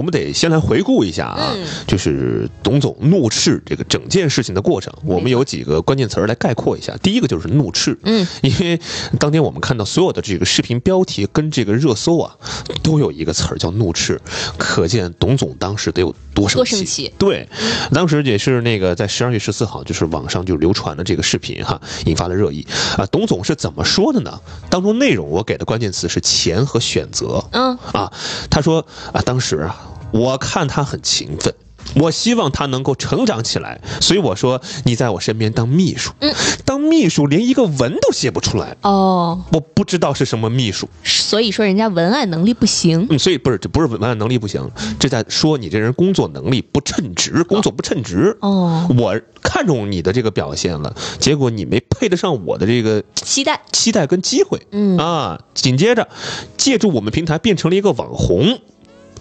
我们得先来回顾一下啊，就是董总怒斥这个整件事情的过程。我们有几个关键词儿来概括一下。第一个就是怒斥，嗯，因为当天我们看到所有的这个视频标题跟这个热搜啊，都有一个词儿叫怒斥，可见董总当时得有多生气。生气。对，当时也是那个在十二月十四号，就是网上就流传的这个视频哈，引发了热议啊。董总是怎么说的呢？当中内容我给的关键词是钱和选择。嗯啊，他说啊，当时啊。我看他很勤奋，我希望他能够成长起来，所以我说你在我身边当秘书，嗯，当秘书连一个文都写不出来，哦，我不知道是什么秘书，所以说人家文案能力不行，嗯，所以不是这不是文案能力不行，这在说你这人工作能力不称职，工作不称职，哦，我看中你的这个表现了，结果你没配得上我的这个期待，期待跟机会，嗯。啊，紧接着借助我们平台变成了一个网红。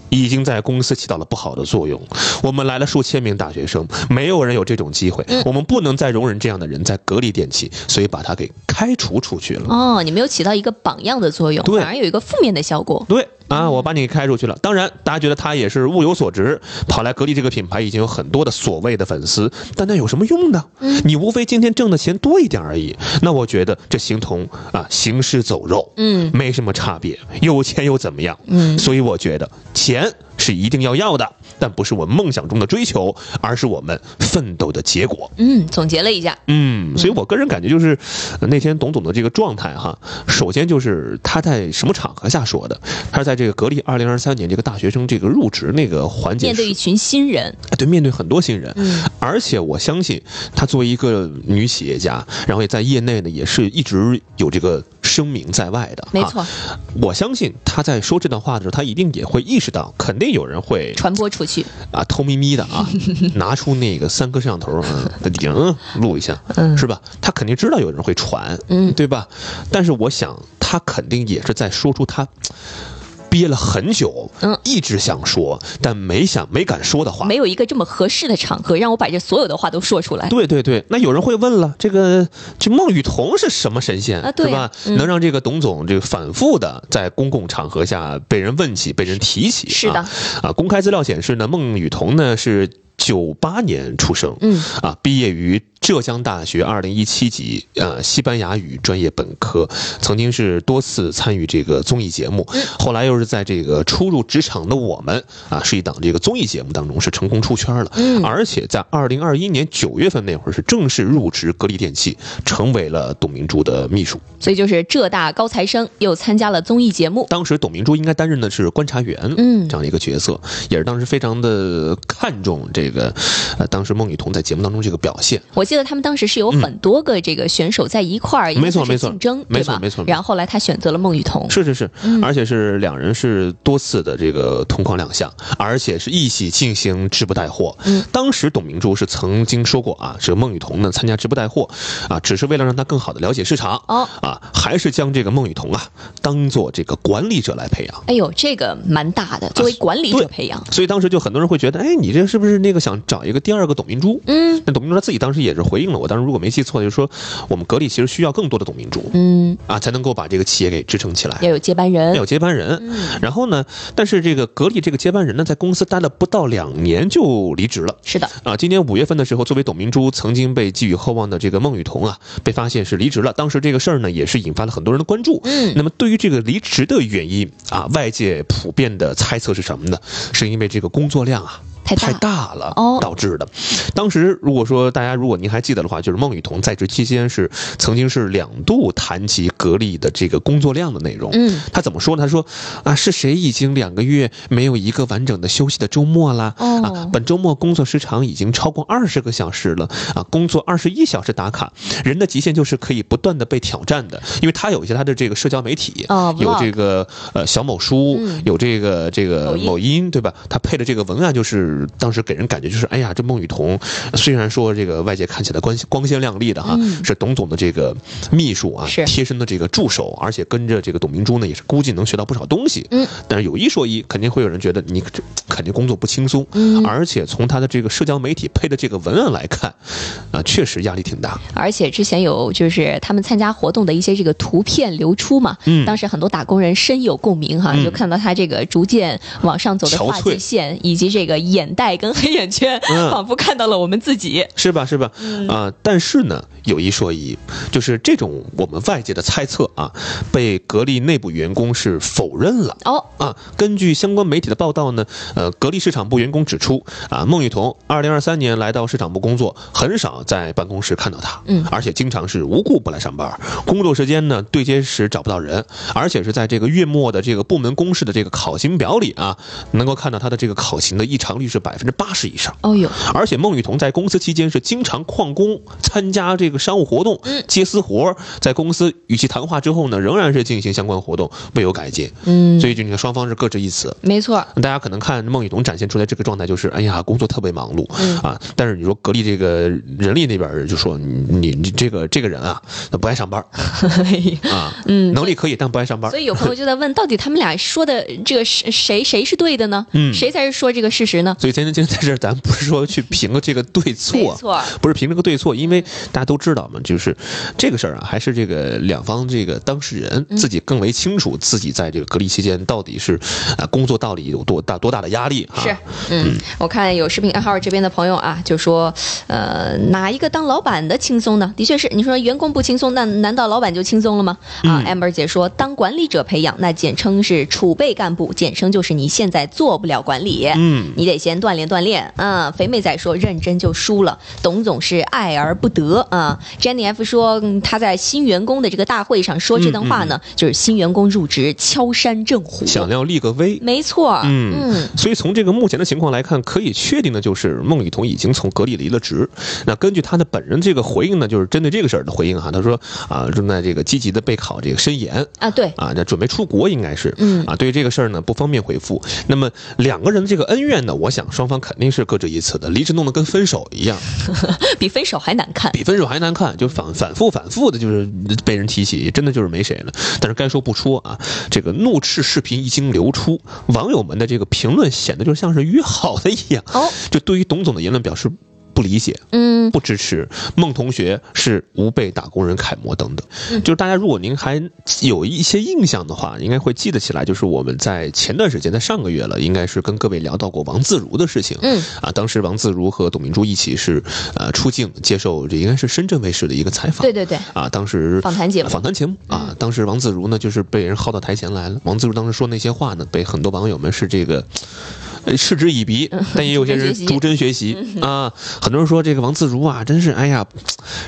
已经在公司起到了不好的作用。我们来了数千名大学生，没有人有这种机会。我们不能再容忍这样的人在格力电器，所以把他给开除出去了。哦，你没有起到一个榜样的作用，反而有一个负面的效果。对啊，我把你给开出去了。当然，大家觉得他也是物有所值，跑来格力这个品牌已经有很多的所谓的粉丝，但那有什么用呢？你无非今天挣的钱多一点而已。那我觉得这形同啊行尸走肉，嗯没什么差别。有钱又怎么样？嗯所以我觉得钱是一定要要的，但不是我梦想中的追求，而是我们奋斗的结果。嗯，总结了一下，嗯，所以我个人感觉就是，呃那天董总的这个状态哈，首先就是他在什么场合下说的？他是在这个格力二零二三年这个大学生这个入职那个环节，面对一群新人，哎对面对很多新人，嗯而且我相信他作为一个女企业家，然后也在业内呢也是一直有这个声名在外的，啊。没错，我相信他在说这段话的时候，他一定也会意识到，肯定有人会传播出去，啊，偷咪咪的啊，拿出那个三颗摄像头啊，嗯，录一下，嗯。是吧？他肯定知道有人会传，嗯。对吧？但是我想，他肯定也是在说出他憋了很久，嗯一直想说，但没想没敢说的话。没有一个这么合适的场合让我把这所有的话都说出来。对对对，那有人会问了，这个这孟雨桐是什么神仙啊对是吧？嗯能让这个董总这个反复的在公共场合下被人问起、被人提起？是的啊，啊，公开资料显示呢，孟雨桐呢是九八年出生，嗯。啊，毕业于浙江大学二零一七级呃西班牙语专业本科，曾经是多次参与这个综艺节目，后来又是在这个初入职场的我们啊是一档这个综艺节目当中是成功出圈了，嗯。而且在二零二一年九月份那会儿是正式入职格力电器，成为了董明珠的秘书。所以就是浙大高材生又参加了综艺节目，当时董明珠应该担任的是观察员，嗯。这样的一个角色，也是当时非常的看重这个，呃，当时孟雨桐在节目当中这个表现。我记得他们当时是有很多个这个选手在一块儿，没错没错竞争？没错没错然后后来他选择了孟雨桐，是是是，嗯而且是两人是多次的这个同框亮相，而且是一起进行直播带货。嗯，当时董明珠是曾经说过啊，这个孟雨桐呢参加直播带货啊，只是为了让他更好的了解市场。哦啊，还是将这个孟雨桐啊当做这个管理者来培养。哎呦，这个蛮大的，作为管理者培养，所以当时就很多人会觉得，哎，你这是不是那个想找一个第二个董明珠？嗯那董明珠她自己当时也是回应了我，当时如果没记错，就是说我们格力其实需要更多的董明珠嗯，啊，才能够把这个企业给支撑起来。要有接班人要有，接班人。嗯然后呢，但是这个格力这个接班人呢，在公司待了不到两年就离职了。是的，啊，今年五月份的时候，作为董明珠曾经被寄予厚望的这个孟雨桐啊，被发现是离职了。当时这个事儿呢，也是引发了很多人的关注。嗯那么对于这个离职的原因啊，外界普遍的猜测是什么呢？是因为这个工作量啊太大太大了哦导致的。当时如果说大家如果您还记得的话，就是孟羽童在职期间是曾经是两度谈及格力的这个工作量的内容。嗯，他怎么说呢？他说啊，是谁已经两个月没有一个完整的休息的周末啦？哦啊，本周末工作时长已经超过二十个小时了啊，工作二十一小时打卡，人的极限就是可以不断的被挑战的，因为他有一些他的这个社交媒体，哦有这个呃小某书，嗯有这个这个某音，对吧？他配的这个文案就是当时给人感觉就是，哎呀，这孟雨桐虽然说这个外界看起来光光鲜亮丽的哈，嗯是董总的这个秘书啊，是贴身的这个助手，而且跟着这个董明珠呢，也是估计能学到不少东西。嗯，但是有一说一，肯定会有人觉得你这肯定工作不轻松。嗯而且从他的这个社交媒体配的这个文案来看，啊，确实压力挺大。而且之前有就是他们参加活动的一些这个图片流出嘛，嗯当时很多打工人深有共鸣哈，嗯就看到他这个逐渐往上走的憔发际线，以及这个眼袋跟黑眼圈，嗯 仿佛看到了我们自己。是吧？是吧？嗯啊、但是呢，有一说一，就是这种我们外界的猜测啊，被格力内部员工是否认了。哦，啊，根据相关媒体的报道呢，呃，格力市场部员工指出，啊，孟羽童二零二三年来到市场部工作，很少在办公室看到他，嗯而且经常是无故不来上班，工作时间呢对接时找不到人，而且是在这个月末的这个部门公示的这个考勤表里啊，能够看到他的这个考勤的异常率是百分之八十以上。哦哟，而且孟雨桐在公司期间是经常旷工，参加这个商务活动嗯，接私活儿，在公司与其谈话之后呢，仍然是进行相关活动，未有改进。嗯，所以就你看双方是各执一词。没错，大家可能看孟雨桐展现出来这个状态，就是哎呀，工作特别忙碌、嗯啊。但是你说格力这个人力那边儿就说你你你这个这个人啊，他不爱上班 啊，嗯能力可以，但不爱上班所。以有朋友就在问，到底他们俩说的这个是谁谁是对的呢？嗯谁才是说这个事实呢？所以今天今天在这儿，咱不是说去评这个对错，错，不是评这个对错，因为大家都知道嘛，就是这个事儿啊，还是这个两方这个当事人嗯自己更为清楚，自己在这个隔离期间到底是啊工作到底有多大多大的压力啊？是，嗯，我看有视频暗号这边的朋友啊，就说，呃，哪一个当老板的轻松呢？的确是，你说员工不轻松，那难道老板就轻松了吗？啊、a m b e r 姐说，当管理者培养，那简称是储备干部，简称就是你现在做不了管理，嗯，你得先锻炼锻炼嗯。肥妹仔说，认真就输了，董总是爱而不得啊。Jenny F 说，嗯他在新员工的这个大会上说这段话呢，就是新员工入职敲山震虎，想要立个威。没错，嗯嗯所以从这个目前的情况来看，可以确定的就是孟羽童已经从格力离了职。那根据他的本人这个回应呢，就是针对这个事儿的回应哈，他说啊，正在这个积极的备考这个申研啊，对，啊，那准备出国应该是，嗯啊，对于这个事儿呢不方便回复。那么两个人的这个恩怨呢，我想双方肯定是各执一词的，离职弄得跟分手一样，比分手还难看。比分手还难看，就反反复反复的，就是被人提起，真的就是没谁了。但是该说不说啊，这个怒斥视频一经流出，网友们的这个评论显得就像是约好的一样，哦，就对于董总的言论表示不理解。嗯，不支持孟同学是吾辈打工人楷模等等，嗯就是大家如果您还有一些印象的话，应该会记得起来，就是我们在前段时间，在上个月了，应该是跟各位聊到过王自如的事情。嗯啊，当时王自如和董明珠一起是呃出镜接受这应该是深圳卫视的一个采访。对对对，啊，当时访谈节目访谈节目啊，当时王自如呢就是被人薅到台前来了。王自如当时说那些话呢，被很多网友们是这个。呃嗤之以鼻，但也有些人 逐逐帧学习啊。很多人说这个王自如啊，真是哎呀，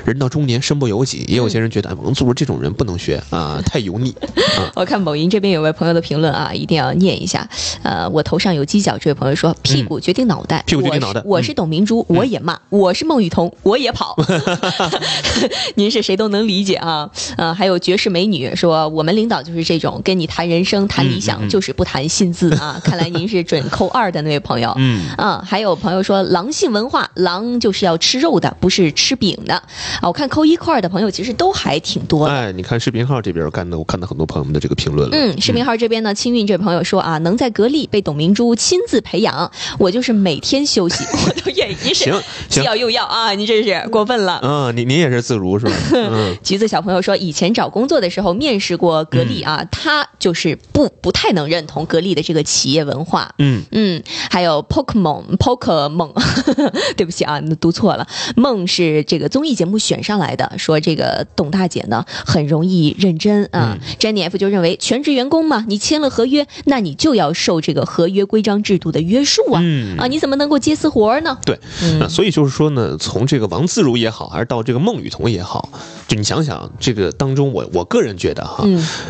人到中年身不由己。也有些人觉得哎王自如这种人不能学啊，太油腻 啊。我看某音这边有位朋友的评论啊，一定要念一下。呃，我头上有犄角，这位朋友说屁股决定脑袋，嗯屁股决定脑袋我是董明珠，我也骂；我是孟羽童，我也跑。您是谁都能理解啊。呃，还有绝世美女说，我们领导就是这种，跟你谈人生、谈理想，就是不谈薪资啊。看来您是准扣二的那位朋友。嗯，啊，还有朋友说狼性文化，狼就是要吃肉的，不是吃饼的啊。我看扣一扣二的朋友其实都还挺多的。哎，你看视频号这边干的，我看到很多朋友们的这个评论了。嗯，视频号这边呢，清运这位朋友说啊，能在格力被董明珠亲自培养，我就是每天休息，我都愿意。行行既要又要啊，你这是过分了。嗯，你你也是自如是吧？嗯，橘子小朋友说，以前找工作的时候面试过格力啊，他就是不不太能认同格力的这个企业文化。嗯嗯，嗯，还有 Pokemon Pokemon，对不起啊，读错了，梦是这个综艺节目选上来的，说这个董大姐呢很容易认真啊。Jenny F 就认为全职员工嘛，你签了合约，那你就要受这个合约规章制度的约束啊，啊，你怎么能够接私活呢？对，那所以就是说呢，从这个王自如也好，还是到这个孟雨桐也好，就你想想这个当中，我我个人觉得哈，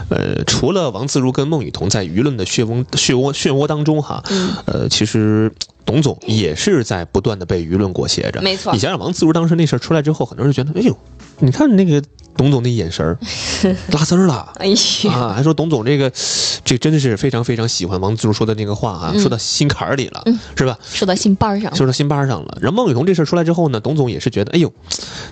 呃，除了王自如跟孟雨桐在舆论的漩涡漩涡漩涡当中哈，呃，其实董总也是在不断的被舆论裹挟着。没错，你想想王自如当时那事儿出来之后，很多人觉得，哎呦，你看那个。董总那眼神儿 拉丝儿了，哎呀，啊，还说董总这个，这真的是非常非常喜欢王自如说的那个话啊，说到心坎儿里了，是吧？说到心班上，说到心班上了。然后孟雨桐这事儿出来之后呢，董总也是觉得，哎呦，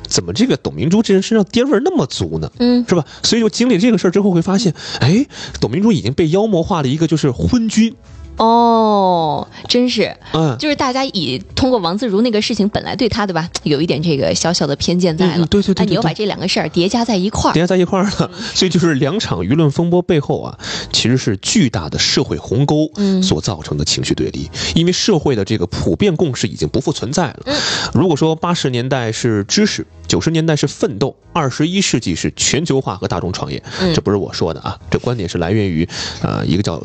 怎么这个董明珠这人身上爹味儿那么足呢？嗯，是吧？所以就经历这个事儿之后，会发现，哎，董明珠已经被妖魔化了一个就是昏君。哦，真是，嗯，就是大家以通过王自如那个事情，本来对他对吧，有一点这个小小的偏见在了，对对对，你又把这两个事儿叠加在一块儿，叠加在一块儿了，所以就是两场舆论风波背后啊，其实是巨大的社会鸿沟所造成的情绪对立，因为社会的这个普遍共识已经不复存在了。如果说八十年代是知识，九十年代是奋斗，二十一世纪是全球化和大众创业，这不是我说的啊，这观点是来源于啊一个叫。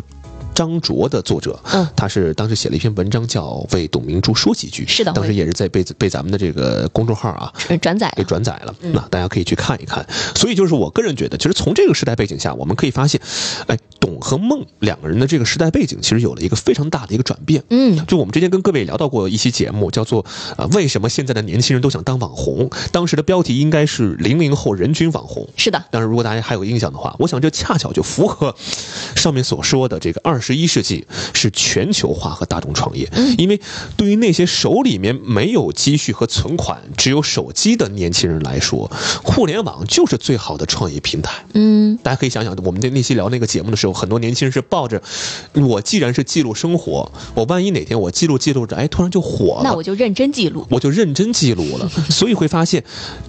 张卓的作者，嗯，他是当时写了一篇文章，叫《为董明珠说几句》，是的，当时也是在被被咱们的这个公众号啊转载，给转载了。那大家可以去看一看。所以就是我个人觉得，其实从这个时代背景下，我们可以发现，哎，董和孟两个人的这个时代背景，其实有了一个非常大的一个转变。嗯，就我们之前跟各位聊到过一期节目，叫做呃，为什么现在的年轻人都想当网红？当时的标题应该是零零后人均网红。是的，但是如果大家还有印象的话，我想这恰巧就符合上面所说的这个二。十一世纪是全球化和大众创业，因为对于那些手里面没有积蓄和存款，只有手机的年轻人来说，互联网就是最好的创业平台。嗯，大家可以想想，我们在那期聊那个节目的时候，很多年轻人是抱着我既然是记录生活，我万一哪天我记录记录着，哎，突然就火了，那我就认真记录，我就认真记录了。所以会发现，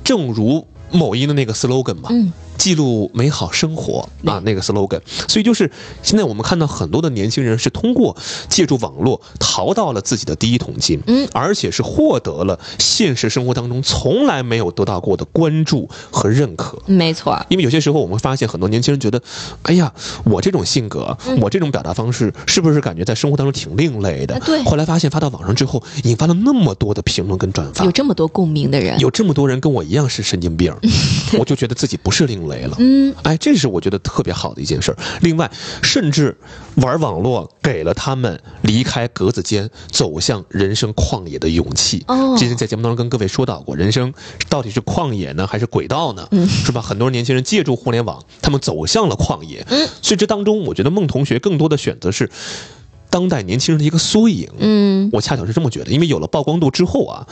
正如某音的那个 slogan 嘛。记录美好生活啊，那个 slogan。所以就是现在我们看到很多的年轻人是通过借助网络淘到了自己的第一桶金，嗯，而且是获得了现实生活当中从来没有得到过的关注和认可。没错，因为有些时候我们发现很多年轻人觉得，哎呀，我这种性格，我这种表达方式，是不是感觉在生活当中挺另类的？对。后来发现发到网上之后，引发了那么多的评论跟转发，有这么多共鸣的人，有这么多人跟我一样是神经病，我就觉得自己不是另。雷了，嗯，哎，这是我觉得特别好的一件事儿。另外，甚至玩网络给了他们离开格子间，走向人生旷野的勇气。哦，之前在节目当中跟各位说到过，人生到底是旷野呢，还是轨道呢？嗯，是吧？很多年轻人借助互联网，他们走向了旷野。嗯，所以这当中，我觉得孟同学更多的选择是。当代年轻人的一个缩影，嗯，我恰巧是这么觉得，因为有了曝光度之后啊，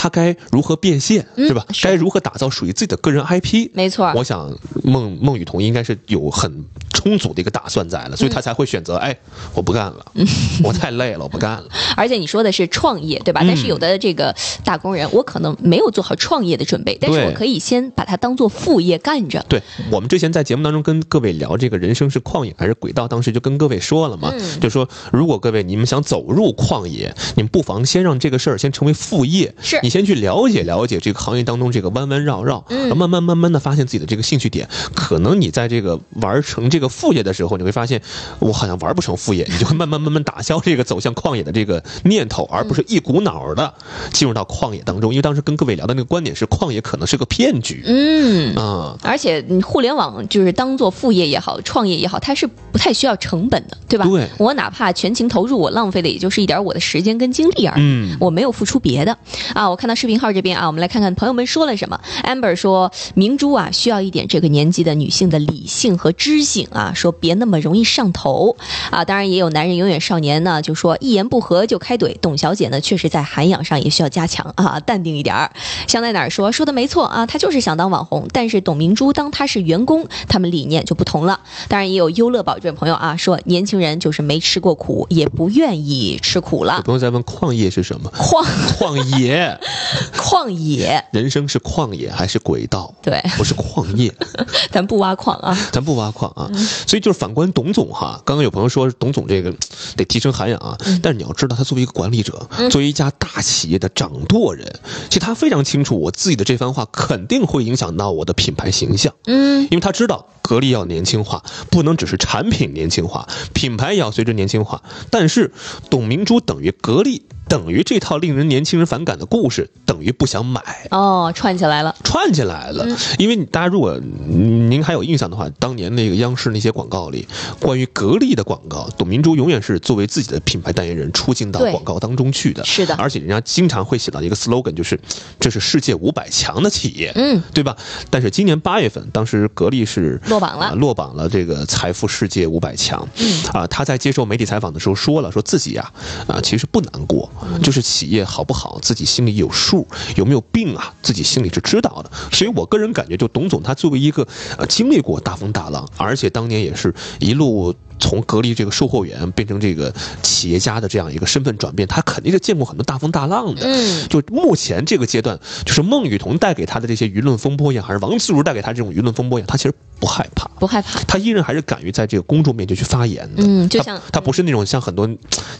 他该如何变现，对吧？该如何打造属于自己的个人 IP？没错，我想孟孟雨桐应该是有很充足的一个打算在了，所以他才会选择，哎，我不干了，我太累了，我不干了。而且你说的是创业，对吧？但是有的这个打工人，我可能没有做好创业的准备，但是我可以先把它当做副业干着。对我们之前在节目当中跟各位聊这个人生是旷野还是轨道，当时就跟各位说了嘛，就说。如果各位你们想走入旷野，你们不妨先让这个事儿先成为副业。是你先去了解了解这个行业当中这个弯弯绕绕，嗯，慢慢慢慢的发现自己的这个兴趣点。可能你在这个玩成这个副业的时候，你会发现我好像玩不成副业，你就会慢慢慢慢打消这个走向旷野的这个念头，而不是一股脑的进入到旷野当中。因为当时跟各位聊的那个观点是，旷野可能是个骗局。嗯啊，而且互联网就是当做副业也好，创业也好，它是不太需要成本的，对吧？对，我哪怕全。全情投入，我浪费的也就是一点我的时间跟精力而已，我没有付出别的啊。我看到视频号这边啊，我们来看看朋友们说了什么。Amber 说，明珠啊，需要一点这个年纪的女性的理性和知性啊，说别那么容易上头啊。当然也有男人永远少年呢，就说一言不合就开怼。董小姐呢，确实在涵养上也需要加强啊，淡定一点儿。香在哪儿说说的没错啊，她就是想当网红，但是董明珠当她是员工，他们理念就不同了。当然也有优乐宝这位朋友啊，说年轻人就是没吃过苦。也不愿意吃苦了。朋友在问矿业是什么？矿矿业 旷野，人生是旷野还是轨道？对，不是矿业，咱不挖矿啊，咱不挖矿啊。所以就是反观董总哈，刚刚有朋友说董总这个 得提升涵养啊，但是你要知道，他作为一个管理者，作为一家大企业的掌舵人，其实他非常清楚，我自己的这番话肯定会影响到我的品牌形象。嗯，因为他知道格力要年轻化，不能只是产品年轻化，品牌也要随着年轻化。但是董明珠等于格力。等于这套令人年轻人反感的故事，等于不想买。哦，串起来了，串起来了。因为大家如果您还有印象的话，当年那个央视那些广告里，关于格力的广告，董明珠永远是作为自己的品牌代言人出镜到广告当中去的。是的，而且人家经常会写到一个 slogan，就是这是世界五百强的企业，嗯，对吧？但是今年八月份，当时格力是落榜了，落榜了这个财富世界五百强。嗯。啊，他在接受媒体采访的时候说了，说自己呀啊其实不难过，就是企业。好不好，自己心里有数，有没有病啊？自己心里是知道的。所以我个人感觉，就董总他作为一个呃经历过大风大浪，而且当年也是一路。从隔离这个售货员变成这个企业家的这样一个身份转变，他肯定是见过很多大风大浪的。嗯，就目前这个阶段，就是孟雨桐带给他的这些舆论风波一样，还是王自如带给他这种舆论风波一样，他其实不害怕，不害怕，他依然还是敢于在这个公众面前去发言的。嗯，就像他不是那种像很多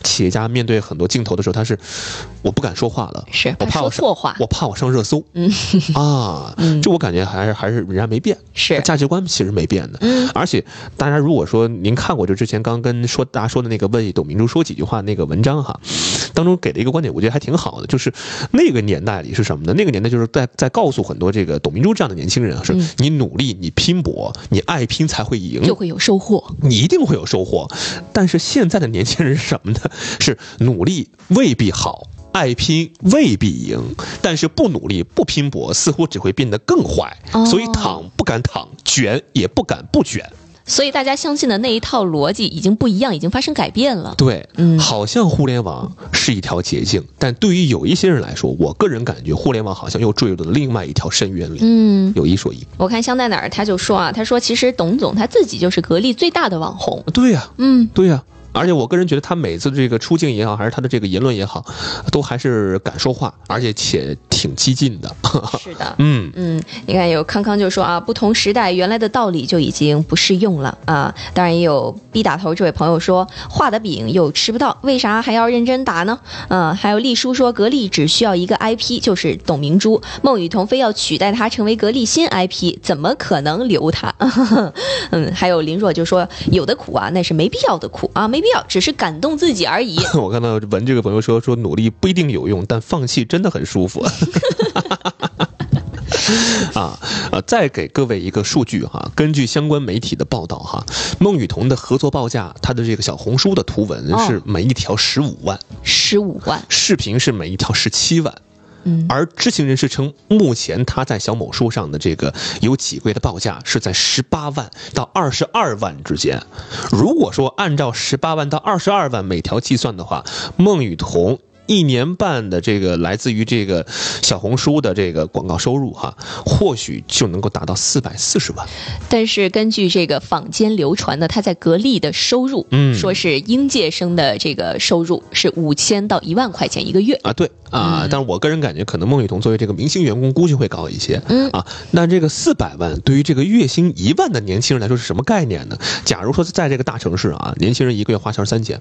企业家面对很多镜头的时候，他是我不敢说话了，是我怕我错话，我怕我上热搜。嗯啊，这我感觉还是还是人家没变，是价值观其实没变的。嗯，而且大家如果说您看过就之前刚跟。说大家说的那个问董明珠说几句话那个文章哈，当中给了一个观点，我觉得还挺好的，就是那个年代里是什么呢？那个年代就是在在告诉很多这个董明珠这样的年轻人啊，是你努力，你拼搏，你爱拼才会赢，就会有收获，你一定会有收获。但是现在的年轻人是什么呢？是努力未必好，爱拼未必赢，但是不努力不拼搏，似乎只会变得更坏。所以躺不敢躺，卷也不敢不卷。所以大家相信的那一套逻辑已经不一样，已经发生改变了。对，嗯，好像互联网是一条捷径，但对于有一些人来说，我个人感觉互联网好像又坠入了另外一条深渊里。嗯，有一说一，我看香奈儿他就说啊，他说其实董总他自己就是格力最大的网红。对呀，嗯，对呀。而且我个人觉得，他每次这个出镜也好，还是他的这个言论也好，都还是敢说话，而且且挺激进的。是的，嗯嗯，你看有康康就说啊，不同时代原来的道理就已经不适用了啊。当然也有 B 打头这位朋友说，画的饼又吃不到，为啥还要认真打呢？嗯，还有丽叔说，格力只需要一个 IP，就是董明珠，孟雨桐非要取代他成为格力新 IP，怎么可能留他？嗯，还有林若就说，有的苦啊，那是没必要的苦啊，没。没必要，只是感动自己而已。我看到文这个朋友说说努力不一定有用，但放弃真的很舒服。啊啊！再给各位一个数据哈，根据相关媒体的报道哈，孟雨桐的合作报价，他的这个小红书的图文是每一条十五万，十五万，视频是每一条十七万。嗯，而知情人士称，目前他在小某书上的这个有几个月的报价是在十八万到二十二万之间。如果说按照十八万到二十二万每条计算的话，孟雨桐。一年半的这个来自于这个小红书的这个广告收入哈，或许就能够达到四百四十万。但是根据这个坊间流传的他在格力的收入，嗯，说是应届生的这个收入是五千到一万块钱一个月啊，对啊，但是我个人感觉可能孟雨桐作为这个明星员工估计会高一些，嗯啊，那这个四百万对于这个月薪一万的年轻人来说是什么概念呢？假如说在这个大城市啊，年轻人一个月花销三千，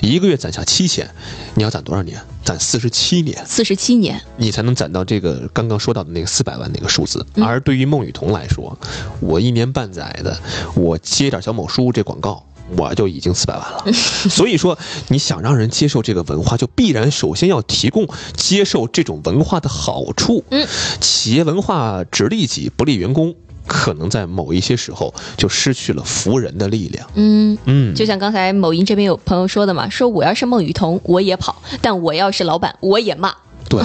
一个月攒下七千，你要攒多少年？攒四十七年，四十七年，你才能攒到这个刚刚说到的那个四百万那个数字。而对于孟雨桐来说，我一年半载的，我接点小某书这广告，我就已经四百万了。所以说，你想让人接受这个文化，就必然首先要提供接受这种文化的好处。嗯，企业文化只利己不利员工。可能在某一些时候就失去了服人的力量。嗯嗯，就像刚才某音这边有朋友说的嘛，说我要是孟雨桐，我也跑；但我要是老板，我也骂。对，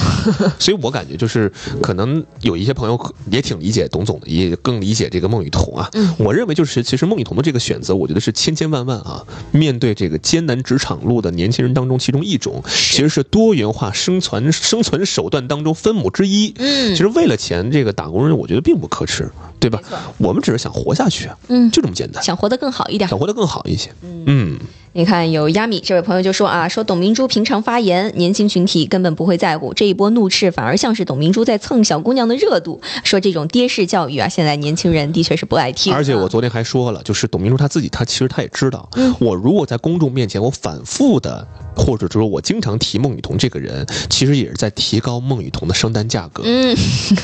所以我感觉就是可能有一些朋友也挺理解董总的，也更理解这个孟雨桐啊。嗯，我认为就是其实孟雨桐的这个选择，我觉得是千千万万啊，面对这个艰难职场路的年轻人当中，其中一种其实是多元化生存生存手段当中分母之一。嗯，其实为了钱，这个打工人我觉得并不可耻，对吧？我们只是想活下去，嗯，就这么简单，想活得更好一点，想活得更好一些。嗯。你看，有亚米这位朋友就说啊，说董明珠平常发言，年轻群体根本不会在乎，这一波怒斥反而像是董明珠在蹭小姑娘的热度。说这种爹式教育啊，现在年轻人的确是不爱听。而且我昨天还说了，就是董明珠她自己，她其实她也知道，嗯我如果在公众面前我反复的，或者说我经常提孟雨桐这个人，其实也是在提高孟雨桐的生单价格。嗯，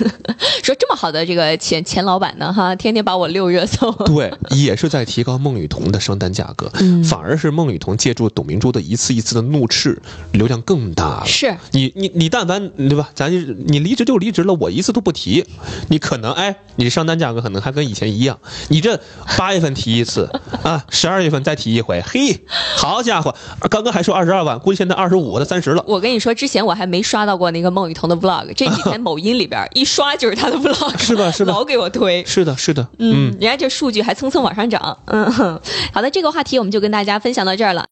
说这么好的这个钱钱老板呢，哈，天天把我溜热搜。对，也是在提高孟雨桐的生单价格，嗯反而是孟雨桐借助董明珠的一次一次的怒斥，流量更大了。是，你你你但凡对吧？咱就你离职就离职了，我一次都不提，你可能哎，你上单价格可能还跟以前一样。你这八月份提一次啊，十二月份再提一回，嘿，好家伙，刚刚还说二十二万，估计现在二十五的三十了。我跟你说，之前我还没刷到过那个孟雨桐的 vlog，这几天某音里边一刷就是他的 vlog，是吧是吧老给我推。是的，是的，嗯，人家这数据还蹭蹭往上涨。嗯，好的，这个话题我们就跟大家分享到到这儿了。